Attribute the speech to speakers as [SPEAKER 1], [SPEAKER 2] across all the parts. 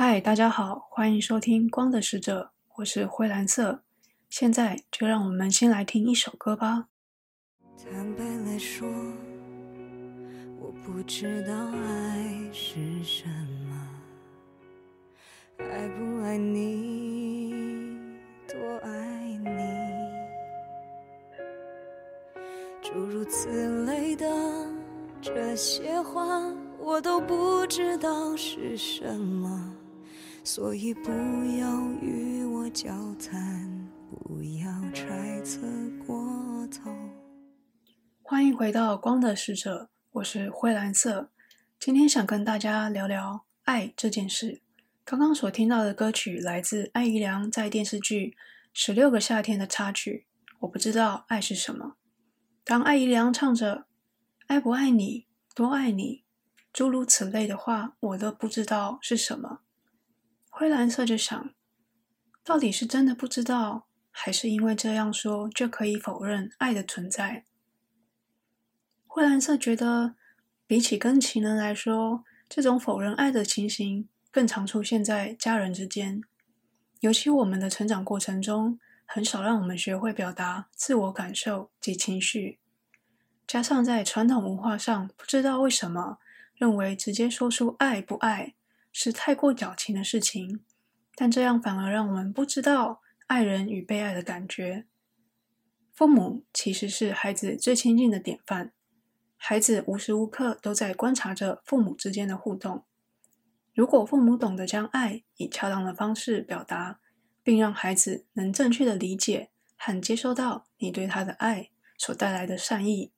[SPEAKER 1] 嗨，大家好，欢迎收听《光的使者》，我是灰蓝色。现在就让我们先来听一首歌吧。
[SPEAKER 2] 坦白来说，我不知道爱是什么，爱不爱你，多爱你，诸如此类的这些话，我都不知道是什么，所以不要与我交谈，不要揣测过头。
[SPEAKER 1] 欢迎回到光的使者，我是灰蓝色。今天想跟大家聊聊爱这件事。刚刚所听到的歌曲来自艾怡良在电视剧《十六个夏天》的插曲。我不知道爱是什么。当艾怡良唱着“爱不爱你，多爱你”，诸如此类的话，我都不知道是什么。灰蓝色就想，到底是真的不知道，还是因为这样说就可以否认爱的存在？灰蓝色觉得，比起跟情人来说，这种否认爱的情形更常出现在家人之间。尤其我们的成长过程中，很少让我们学会表达自我感受及情绪。加上在传统文化上，不知道为什么认为直接说出爱不爱是太过矫情的事情，但这样反而让我们不知道爱人与被爱的感觉。父母其实是孩子最亲近的典范。孩子无时无刻都在观察着父母之间的互动。如果父母懂得将爱以恰当的方式表达，并让孩子能正确的理解和接收到你对他的爱所带来的善意，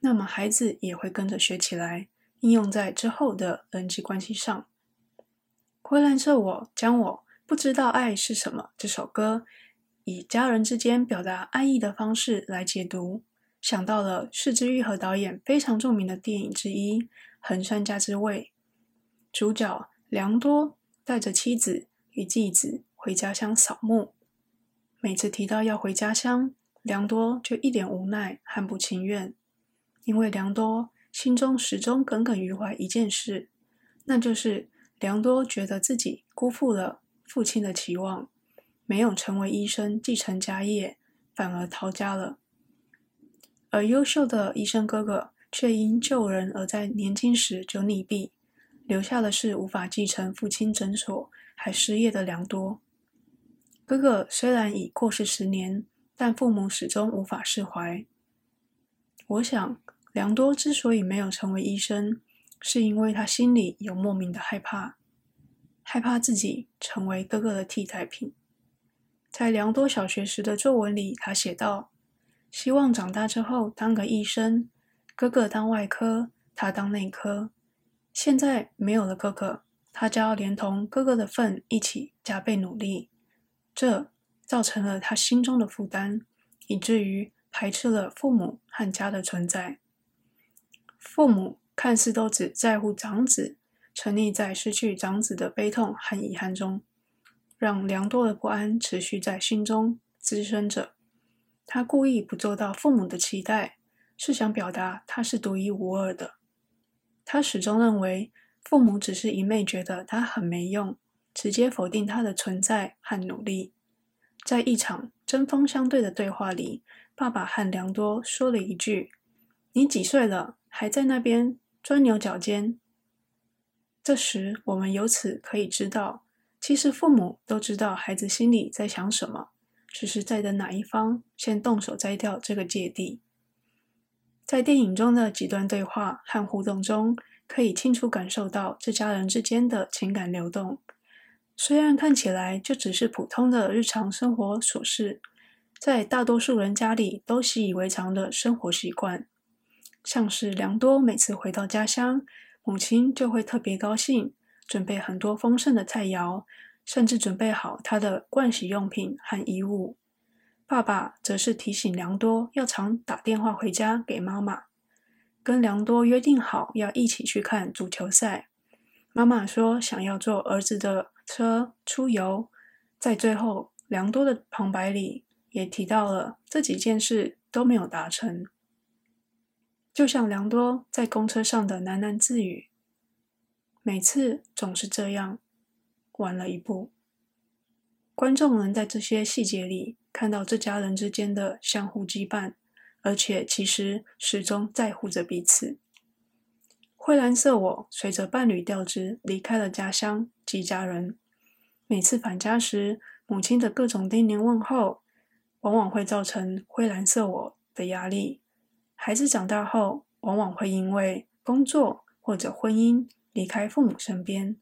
[SPEAKER 1] 那么孩子也会跟着学起来，应用在之后的人际关系上。灰蓝色我将我不知道爱是什么这首歌，以家人之间表达爱意的方式来解读。想到了是之玉和导演非常著名的电影之一《横山家之味》，主角良多带着妻子与继子回家乡扫墓。每次提到要回家乡，良多就一脸无奈和不情愿，因为良多心中始终耿耿于怀一件事，那就是良多觉得自己辜负了父亲的期望，没有成为医生继承家业，反而逃家了。而优秀的医生哥哥却因救人而在年轻时就溺毙，留下的是无法继承父亲诊所还失业的良多。哥哥虽然已过世十年，但父母始终无法释怀。我想，良多之所以没有成为医生，是因为他心里有莫名的害怕，害怕自己成为哥哥的替代品。在良多小学时的作文里，他写道。希望长大之后当个医生，哥哥当外科，他当内科。现在没有了哥哥，他就要连同哥哥的份一起加倍努力，这造成了他心中的负担，以至于排斥了父母和家的存在。父母看似都只在乎长子，沉溺在失去长子的悲痛和遗憾中，让良多的不安持续在心中滋生着。他故意不做到父母的期待，是想表达他是独一无二的。他始终认为父母只是一昧觉得他很没用，直接否定他的存在和努力。在一场针锋相对的对话里，爸爸和良多说了一句：“你几岁了，还在那边钻牛角尖？”这时，我们由此可以知道，其实父母都知道孩子心里在想什么。只是在等哪一方先动手摘掉这个芥蒂。在电影中的几段对话和互动中，可以清楚感受到这家人之间的情感流动。虽然看起来就只是普通的日常生活琐事，在大多数人家里都习以为常的生活习惯，像是良多每次回到家乡，母亲就会特别高兴，准备很多丰盛的菜肴。甚至准备好他的盥洗用品和衣物。爸爸则是提醒良多要常打电话回家给妈妈，跟良多约定好要一起去看足球赛。妈妈说想要坐儿子的车出游。在最后，良多的旁白里也提到了这几件事都没有达成。就像良多在公车上的喃喃自语：“每次总是这样。”晚了一步。观众能在这些细节里看到这家人之间的相互羁绊，而且其实始终在乎着彼此。灰蓝色我随着伴侣调职离开了家乡及家人。每次返家时，母亲的各种叮咛问候，往往会造成灰蓝色我的压力。孩子长大后，往往会因为工作或者婚姻离开父母身边。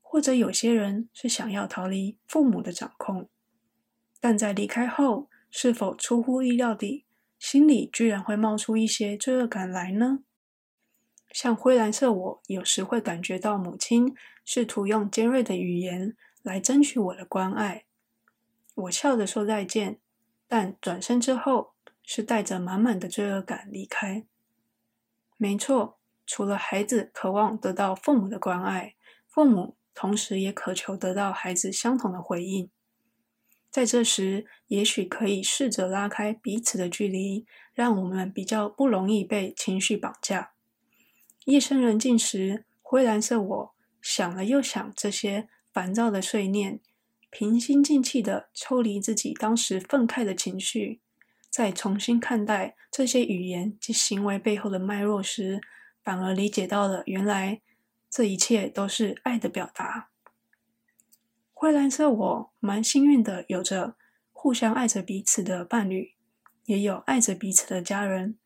[SPEAKER 1] 或者有些人是想要逃离父母的掌控，但在离开后，是否出乎意料地，心里居然会冒出一些罪恶感来呢？像灰蓝色我有时会感觉到母亲试图用尖锐的语言来争取我的关爱，我笑着说再见，但转身之后是带着满满的罪恶感离开。没错，除了孩子渴望得到父母的关爱，父母。同时也渴求得到孩子相同的回应，在这时，也许可以试着拉开彼此的距离，让我们比较不容易被情绪绑架。夜深人静时，灰蓝色我想了又想这些烦躁的碎念，平心静气地抽离自己当时愤慨的情绪，在重新看待这些语言及行为背后的脉络时，反而理解到了原来。这一切都是爱的表达。灰蓝色我蛮幸运的，有着互相爱着彼此的伴侣，也有爱着彼此的家人。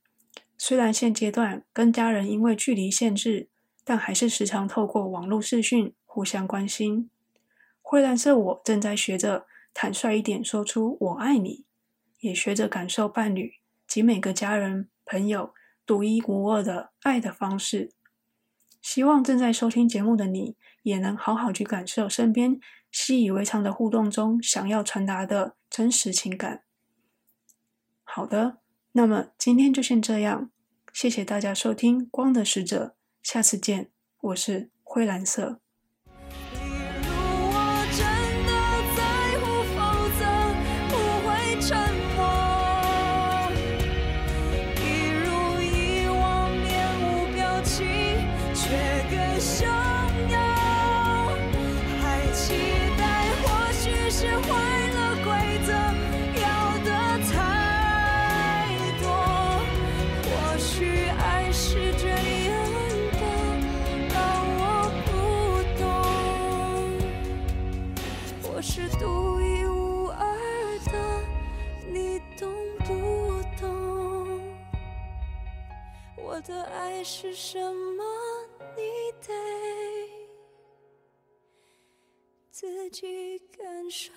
[SPEAKER 1] 虽然现阶段跟家人因为距离限制，但还是时常透过网络视讯互相关心。灰蓝色我正在学着坦率一点说出“我爱你”，也学着感受伴侣及每个家人朋友独一无二的爱的方式。希望正在收听节目的你，也能好好去感受身边习以为常的互动中想要传达的真实情感。好的，那么今天就先这样，谢谢大家收听《光的使者》，下次见，我是灰蓝色。
[SPEAKER 2] 我的爱是什么？你得自己感受。